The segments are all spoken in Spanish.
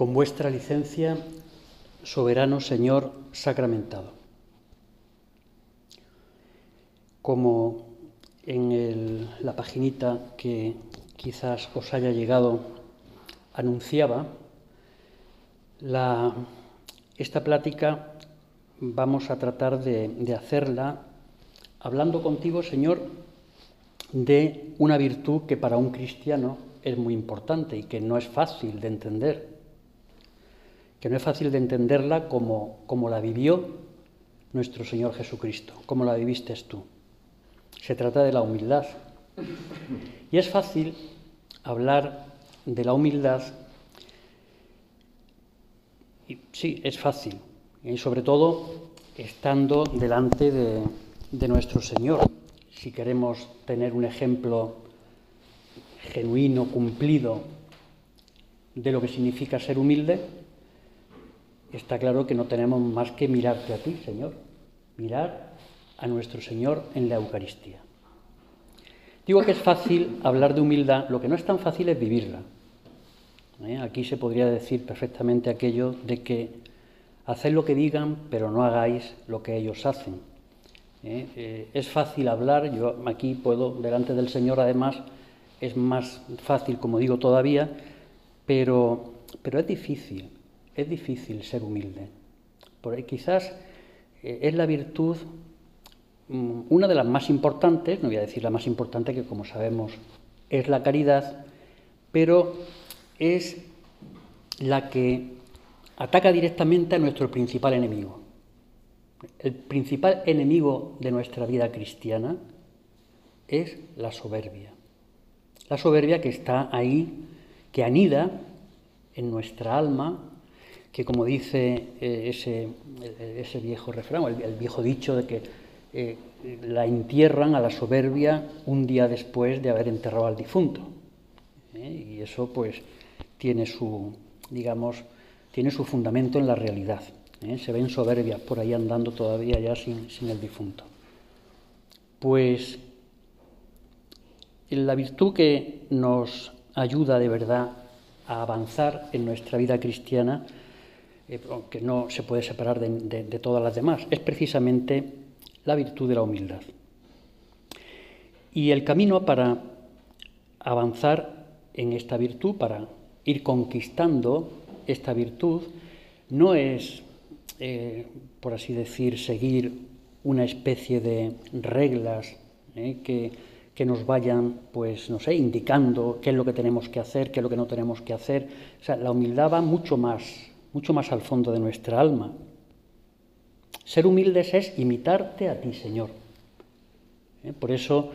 Con vuestra licencia, soberano Señor sacramentado. Como en la paginita que quizás os haya llegado anunciaba, esta plática vamos a tratar de, hacerla hablando contigo, Señor, de una virtud que para un cristiano es muy importante y que no es fácil de entender que no es fácil de entenderla como, como la vivió nuestro Señor Jesucristo, como la viviste tú. Se trata de la humildad. Y es fácil hablar de la humildad, sí, es fácil, y sobre todo estando delante de, de nuestro Señor. Si queremos tener un ejemplo genuino, cumplido, de lo que significa ser humilde, está claro que no tenemos más que mirarte a ti, Señor, mirar a nuestro Señor en la Eucaristía. Digo que es fácil hablar de humildad, lo que no es tan fácil es vivirla. ¿Eh? Aquí se podría decir perfectamente aquello de que haced lo que digan, pero no hagáis lo que ellos hacen. ¿Eh? Eh, es fácil hablar, yo aquí puedo, delante del Señor además, es más fácil, como digo todavía, pero, pero es difícil es difícil ser humilde. Quizás eh, es la virtud, mm, una de las más importantes, no voy a decir la más importante, que como sabemos es la caridad, pero es la que ataca directamente a nuestro principal enemigo. El principal enemigo de nuestra vida cristiana es la soberbia. La soberbia que está ahí, que anida en nuestra alma que como dice eh, ese, eh, ese, viejo refrán, el, viejo dicho de que eh, la entierran a la soberbia un día después de haber enterrado al difunto. Y eso pues tiene su, digamos, tiene su fundamento en la realidad. Se ven soberbias por ahí andando todavía ya sin, sin el difunto. Pues la virtud que nos ayuda de verdad a avanzar en nuestra vida cristiana eh, que no se puede separar de, todas las demás, es precisamente la virtud de la humildad. Y el camino para avanzar en esta virtud, para ir conquistando esta virtud, no es, eh, por así decir, seguir una especie de reglas eh, que, que, nos vayan, pues, no sé, indicando qué es lo que tenemos que hacer, qué es lo que no tenemos que hacer. O sea, la humildad va mucho más mucho más al fondo de nuestra alma. Ser humildes es imitarte a ti, Señor. ¿Eh? Por eso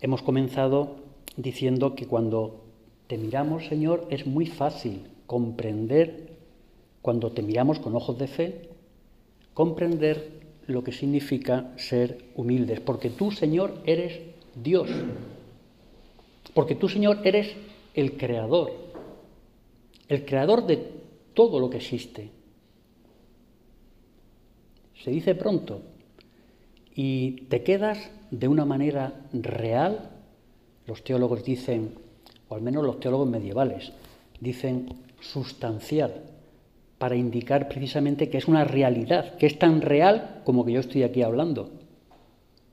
hemos comenzado diciendo que cuando te miramos, Señor, es muy fácil comprender, cuando te miramos con ojos de fe, comprender lo que significa ser humildes, porque tú, Señor, eres Dios, porque tú, Señor, eres el creador, el creador de todo lo que existe. Se dice pronto y te quedas de una manera real, los teólogos dicen, o al menos los teólogos medievales, dicen sustancial, para indicar precisamente que es una realidad, que es tan real como que yo estoy aquí hablando,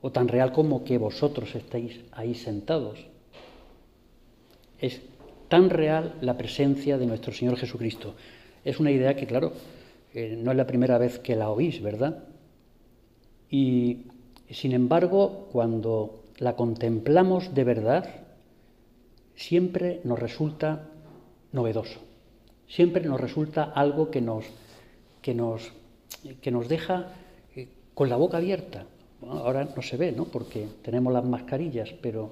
o tan real como que vosotros estáis ahí sentados. Es tan real la presencia de nuestro Señor Jesucristo. Es una idea que, claro, eh, no es la primera vez que la oís, ¿verdad? Y, sin embargo, cuando la contemplamos de verdad, siempre nos resulta novedoso, siempre nos resulta algo que nos, que nos, que nos deja eh, con la boca abierta. ahora no se ve, ¿no? Porque tenemos las mascarillas, pero,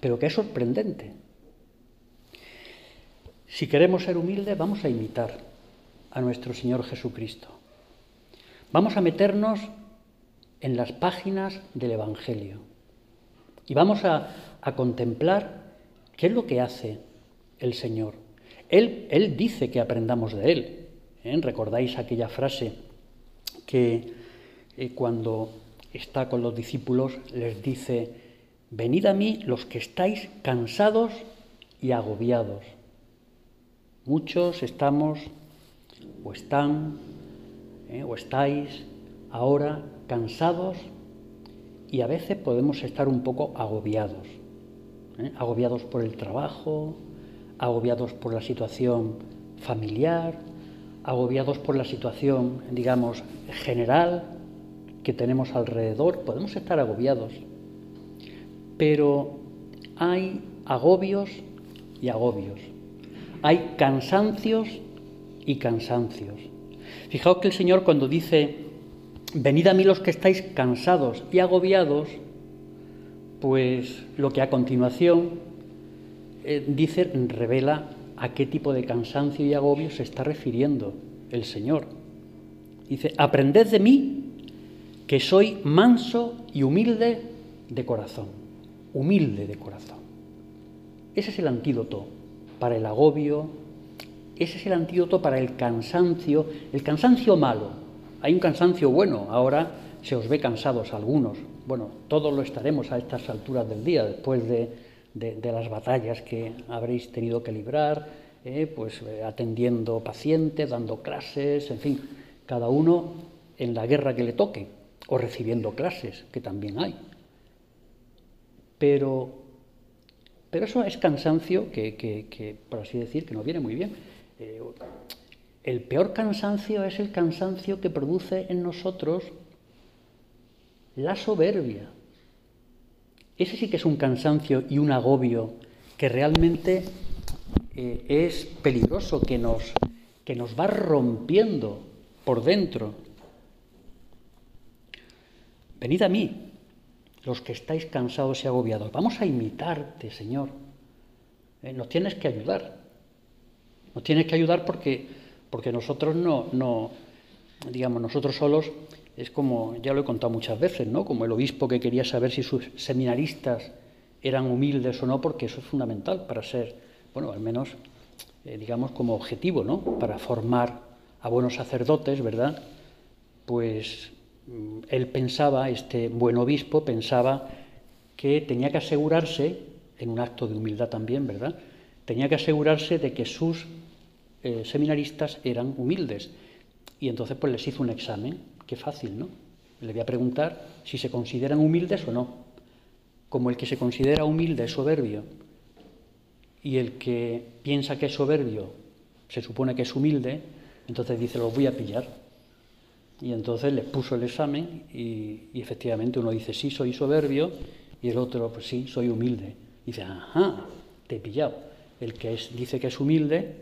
pero que es sorprendente. Si queremos ser humildes, vamos a imitar a nuestro Señor Jesucristo. Vamos a meternos en las páginas del Evangelio y vamos a, contemplar qué es lo que hace el Señor. Él, él dice que aprendamos de Él. ¿eh? ¿Recordáis aquella frase que eh, cuando está con los discípulos les dice, venid a mí los que estáis cansados y agobiados Muchos estamos o están ¿eh? o estáis ahora cansados y a veces podemos estar un poco agobiados. ¿eh? Agobiados por el trabajo, agobiados por la situación familiar, agobiados por la situación, digamos, general que tenemos alrededor. Podemos estar agobiados. Pero hay agobios y agobios. Hay cansancios y cansancios. Fijaos que el Señor cuando dice, venid a mí los que estáis cansados y agobiados, pues lo que a continuación eh, dice revela a qué tipo de cansancio y agobio se está refiriendo el Señor. Dice, aprended de mí que soy manso y humilde de corazón, humilde de corazón. Ese es el antídoto para el agobio, ese es el antídoto para el cansancio, el cansancio malo. Hay un cansancio bueno, ahora se os ve cansados algunos. Bueno, todos lo estaremos a estas alturas del día, después de, las batallas que habréis tenido que librar, eh, pues eh, atendiendo pacientes, dando clases, en fin, cada uno en la guerra que le toque, o recibiendo clases, que también hay. Pero, pero eso es cansancio que, por así decir, que no viene muy bien. Eh, el peor cansancio es el cansancio que produce en nosotros la soberbia. Ese sí que es un cansancio y un agobio que realmente eh, es peligroso, que nos, que nos va rompiendo por dentro. Venid a mí, los que estáis cansados y agobiados. Vamos a imitarte, Señor. Eh, nos tienes que ayudar. Nos tienes que ayudar porque, porque nosotros no, no, digamos, nosotros solos es como, ya lo he contado muchas veces, ¿no? Como el obispo que quería saber si sus seminaristas eran humildes o no, porque eso es fundamental para ser, bueno, al menos, eh, digamos, como objetivo, ¿no? Para formar a buenos sacerdotes, ¿verdad? Pues él pensaba, este buen obispo pensaba que tenía que asegurarse, en un acto de humildad también, ¿verdad? Tenía que asegurarse de que sus eh, seminaristas eran humildes. Y entonces pues les hizo un examen, qué fácil, ¿no? Le voy a preguntar si se consideran humildes o no. Como el que se considera humilde es soberbio y el que piensa que es soberbio se supone que es humilde, entonces dice, los voy a pillar. Y entonces les puso el examen y, y, efectivamente uno dice, sí, soy soberbio, y el otro, pues sí, soy humilde. Y dice, ajá, te he pillado. El que dice que es humilde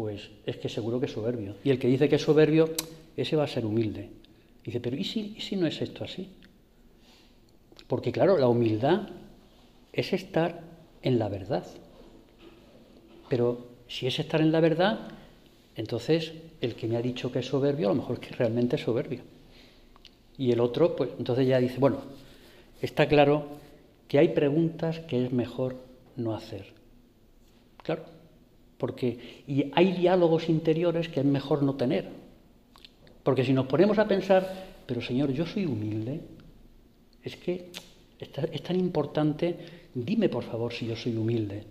pues es que seguro que es soberbio. Y el que dice que es soberbio, ese va a ser humilde. Dice, pero ¿y ¿y si no es esto así? Porque claro, la humildad es estar en la verdad. Pero si es estar en la verdad, entonces el que me ha dicho que es soberbio, a lo mejor es que realmente es soberbio. Y el otro, pues entonces ya dice, bueno, está claro que hay preguntas que es mejor no hacer. Claro, porque y hay diálogos interiores que es mejor no tener. Porque si nos ponemos a pensar, pero Señor, yo soy humilde, es que es tan importante, dime por favor si yo soy humilde,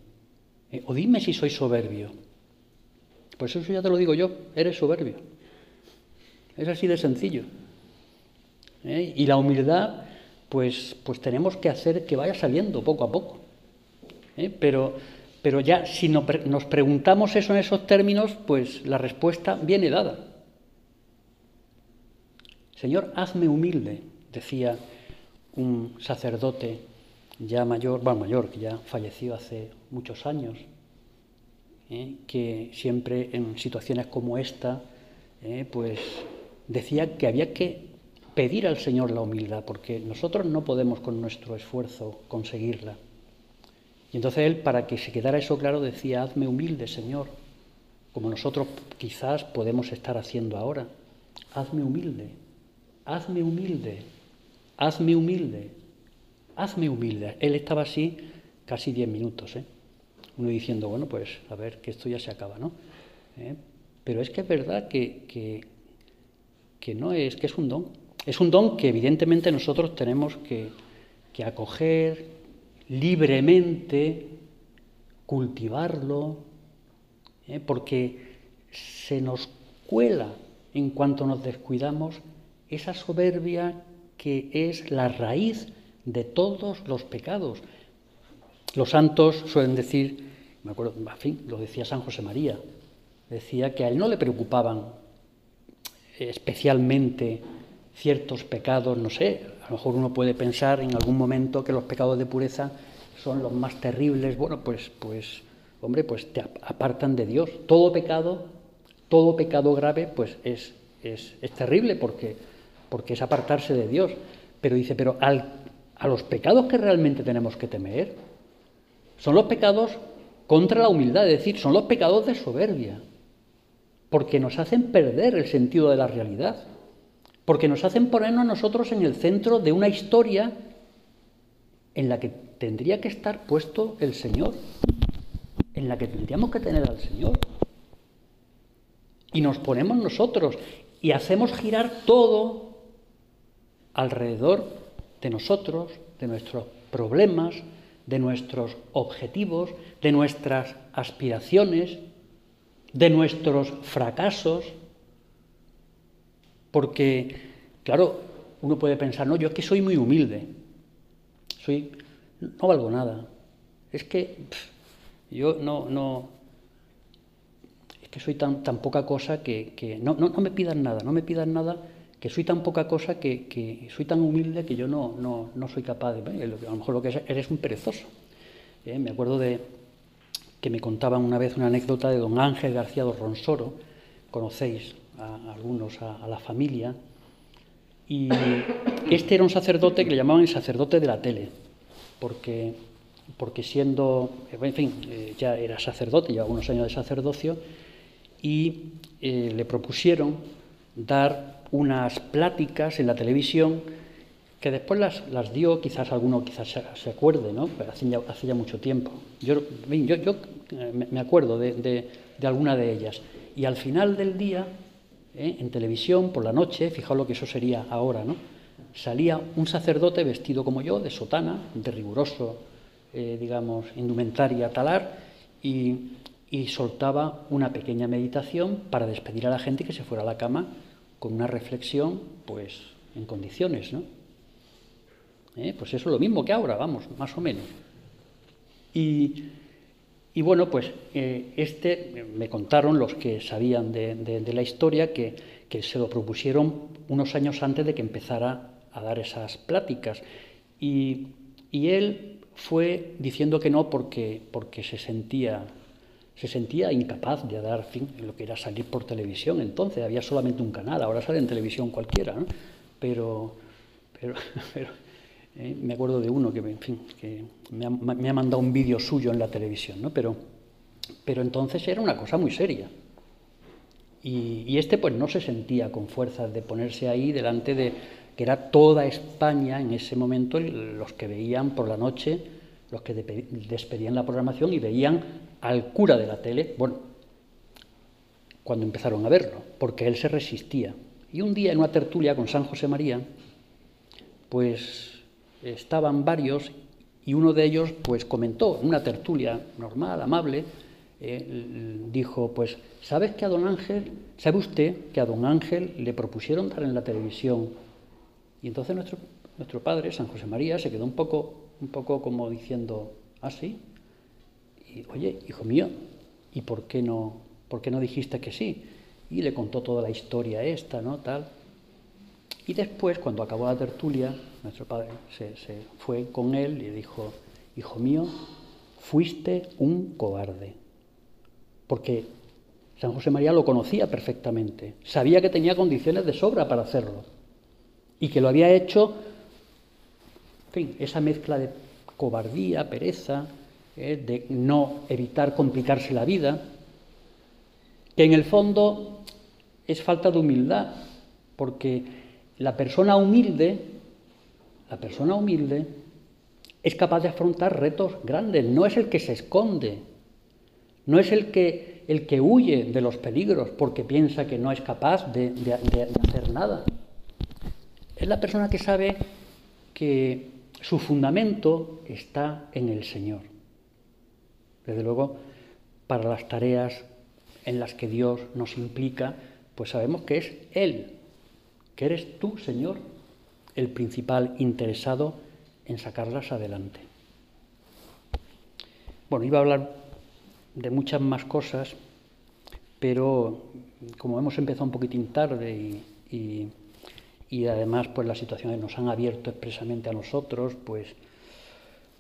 eh, o dime si soy soberbio. Pues eso ya te lo digo yo, eres soberbio. Es así de sencillo. ¿Eh? Y la humildad, pues, pues tenemos que hacer que vaya saliendo poco a poco. ¿Eh? Pero pero ya si nos preguntamos eso en esos términos, pues la respuesta viene dada. Señor, hazme humilde, decía un sacerdote ya mayor, bueno, mayor, que ya falleció hace muchos años, ¿eh? que siempre en situaciones como esta, ¿eh? pues decía que había que pedir al Señor la humildad, porque nosotros no podemos con nuestro esfuerzo conseguirla. Y entonces él, para que se quedara eso claro, decía, hazme humilde, Señor, como nosotros quizás podemos estar haciendo ahora. Hazme humilde, hazme humilde, hazme humilde, hazme humilde. Él estaba así casi diez minutos, ¿eh? Uno diciendo, bueno, pues a ver, que esto ya se acaba, ¿no? ¿Eh? Pero es que es verdad que, que, no es, que es un don. Es un don que evidentemente nosotros tenemos que, que acoger, libremente, cultivarlo, ¿eh? porque se nos cuela en cuanto nos descuidamos esa soberbia que es la raíz de todos los pecados. Los santos suelen decir, me acuerdo, en fin, lo decía San José María, decía que a él no le preocupaban especialmente ciertos pecados, no sé, a lo mejor uno puede pensar en algún momento que los pecados de pureza son los más terribles, bueno, pues, pues, hombre, pues te apartan de Dios. Todo pecado, todo pecado grave, pues es, es, terrible porque, porque es apartarse de Dios. Pero dice, pero a los pecados que realmente tenemos que temer, son los pecados contra la humildad, es decir, son los pecados de soberbia, porque nos hacen perder el sentido de la realidad, porque nos hacen ponernos nosotros en el centro de una historia en la que tendría que estar puesto el Señor, en la que tendríamos que tener al Señor. Y nos ponemos nosotros y hacemos girar todo alrededor de nosotros, de nuestros problemas, de nuestros objetivos, de nuestras aspiraciones, de nuestros fracasos, porque, claro, uno puede pensar, no, yo es que soy muy humilde, soy, no valgo nada, es que yo no, no, es que soy tan, tan poca cosa que, no, no, me pidan nada, no me pidan nada, que soy tan poca cosa que, soy tan humilde que yo no, no, soy capaz de, a lo mejor lo que eres un perezoso. ¿eh? Me acuerdo de, que me contaban una vez una anécdota de don Ángel García de Ronsoro, conocéis a, algunos, a, la familia, y este era un sacerdote que le llamaban el sacerdote de la tele, porque, porque siendo, en fin, eh, ya era sacerdote, llevaba unos años de sacerdocio, y eh, le propusieron dar unas pláticas en la televisión que después las, las dio, quizás alguno quizás se, acuerde, ¿no? Pero hace ya, hace ya mucho tiempo. Yo, yo, yo eh, me acuerdo de, de, alguna de ellas. Y al final del día, ¿eh? en televisión, por la noche, fijaos lo que eso sería ahora, ¿no? Salía un sacerdote vestido como yo, de sotana, de riguroso, eh, digamos, indumentaria talar, y, y soltaba una pequeña meditación para despedir a la gente que se fuera a la cama con una reflexión, pues, en condiciones, ¿no? ¿eh? Pues eso es lo mismo que ahora, vamos, más o menos. Y, bueno, pues eh, este, me contaron los que sabían de, la historia que, se lo propusieron unos años antes de que empezara a dar esas pláticas. Y, él fue diciendo que no porque, porque se sentía se sentía incapaz de dar fin en lo que era salir por televisión. Entonces había solamente un canal, ahora sale en televisión cualquiera, ¿no? pero, pero, ¿eh? me acuerdo de uno que, en fin, que me, ha, mandado un vídeo suyo en la televisión, ¿no? pero, pero entonces era una cosa muy seria. Y, este pues no se sentía con fuerzas de ponerse ahí delante de que era toda España en ese momento los que veían por la noche, los que despedían la programación y veían al cura de la tele, bueno, cuando empezaron a verlo, porque él se resistía. Y un día en una tertulia con San José María, pues estaban varios y uno de ellos pues comentó, en una tertulia normal, amable, eh, dijo, pues, ¿sabes que a don Ángel, sabe usted que a don Ángel le propusieron dar en la televisión? Y entonces nuestro, padre, San José María, se quedó un poco, un poco como diciendo, ¿ah, sí? Y, oye, hijo mío, ¿y por qué no, por qué no dijiste que sí? Y le contó toda la historia esta, ¿no? Tal. Y después, cuando acabó la tertulia, nuestro padre se, fue con él y dijo, hijo mío, fuiste un cobarde. Porque San José María lo conocía perfectamente, sabía que tenía condiciones de sobra para hacerlo y que lo había hecho, en fin, esa mezcla de cobardía, pereza, eh, de no evitar complicarse la vida, que en el fondo es falta de humildad, porque la persona humilde, la persona humilde es capaz de afrontar retos grandes, no es el que se esconde, no es el que, el que huye de los peligros porque piensa que no es capaz de, hacer nada. Es la persona que sabe que su fundamento está en el Señor. Desde luego, para las tareas en las que Dios nos implica, pues sabemos que es Él, que eres tú, Señor, el principal interesado en sacarlas adelante. Bueno, iba a hablar de muchas más cosas, pero como hemos empezado un poquitín tarde y, además pues las situaciones nos han abierto expresamente a nosotros, pues,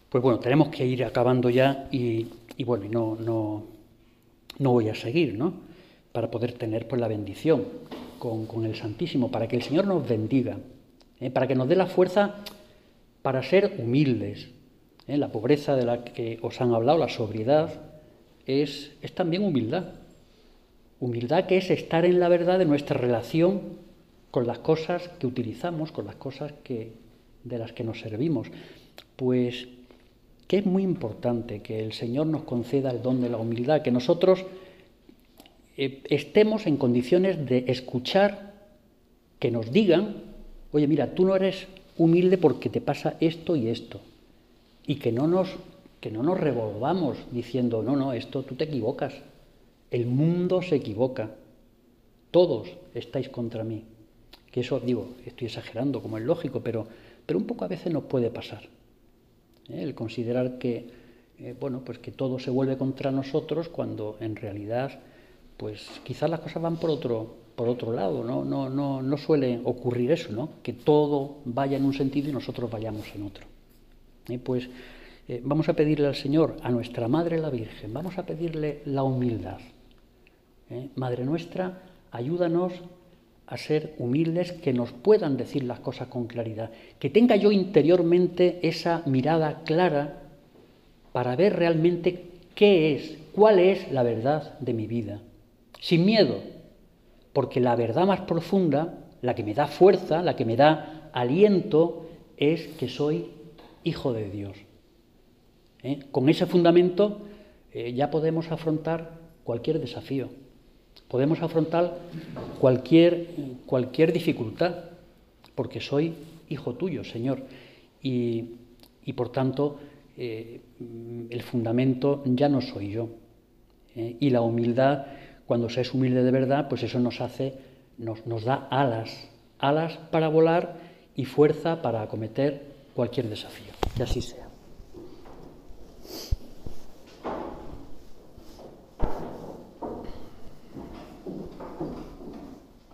pues bueno, tenemos que ir acabando ya y, bueno, y no, no, no voy a seguir, ¿no? Para poder tener pues la bendición con, el Santísimo, para que el Señor nos bendiga, ¿eh? para que nos dé la fuerza para ser humildes. ¿eh? La pobreza de la que os han hablado, la sobriedad, es, es también humildad. Humildad que es estar en la verdad de nuestra relación con las cosas que utilizamos, con las cosas que, de las que nos servimos. Pues que es muy importante que el Señor nos conceda el don de la humildad, que nosotros eh, estemos en condiciones de escuchar, que nos digan, oye, mira, tú no eres humilde porque te pasa esto y esto, y que no nos, que no nos revolvamos diciendo, no, no, esto tú te equivocas, el mundo se equivoca. Todos estáis contra mí. Que eso, digo, estoy exagerando, como es lógico, pero, pero un poco a veces nos puede pasar. ¿Eh? El considerar que, eh, bueno, pues que todo se vuelve contra nosotros cuando en realidad, pues quizás las cosas van por otro, por otro lado, ¿no? No, no, no suele ocurrir eso, ¿no? Que todo vaya en un sentido y nosotros vayamos en otro. ¿Eh? pues vamos a pedirle al Señor, a nuestra Madre la Virgen, vamos a pedirle la humildad. ¿eh? Madre nuestra, ayúdanos a ser humildes, que nos puedan decir las cosas con claridad, que tenga yo interiormente esa mirada clara para ver realmente qué es, cuál es la verdad de mi vida, sin miedo, porque la verdad más profunda, la que me da fuerza, la que me da aliento, es que soy hijo de Dios. ¿Eh? Con ese fundamento eh, ya podemos afrontar cualquier desafío. Podemos afrontar cualquier, cualquier dificultad, porque soy hijo tuyo, Señor. Y, por tanto, eh, el fundamento ya no soy yo. ¿eh? y la humildad, cuando se es humilde de verdad, pues eso nos hace, nos, nos da alas, alas para volar y fuerza para acometer cualquier desafío. Que así sea.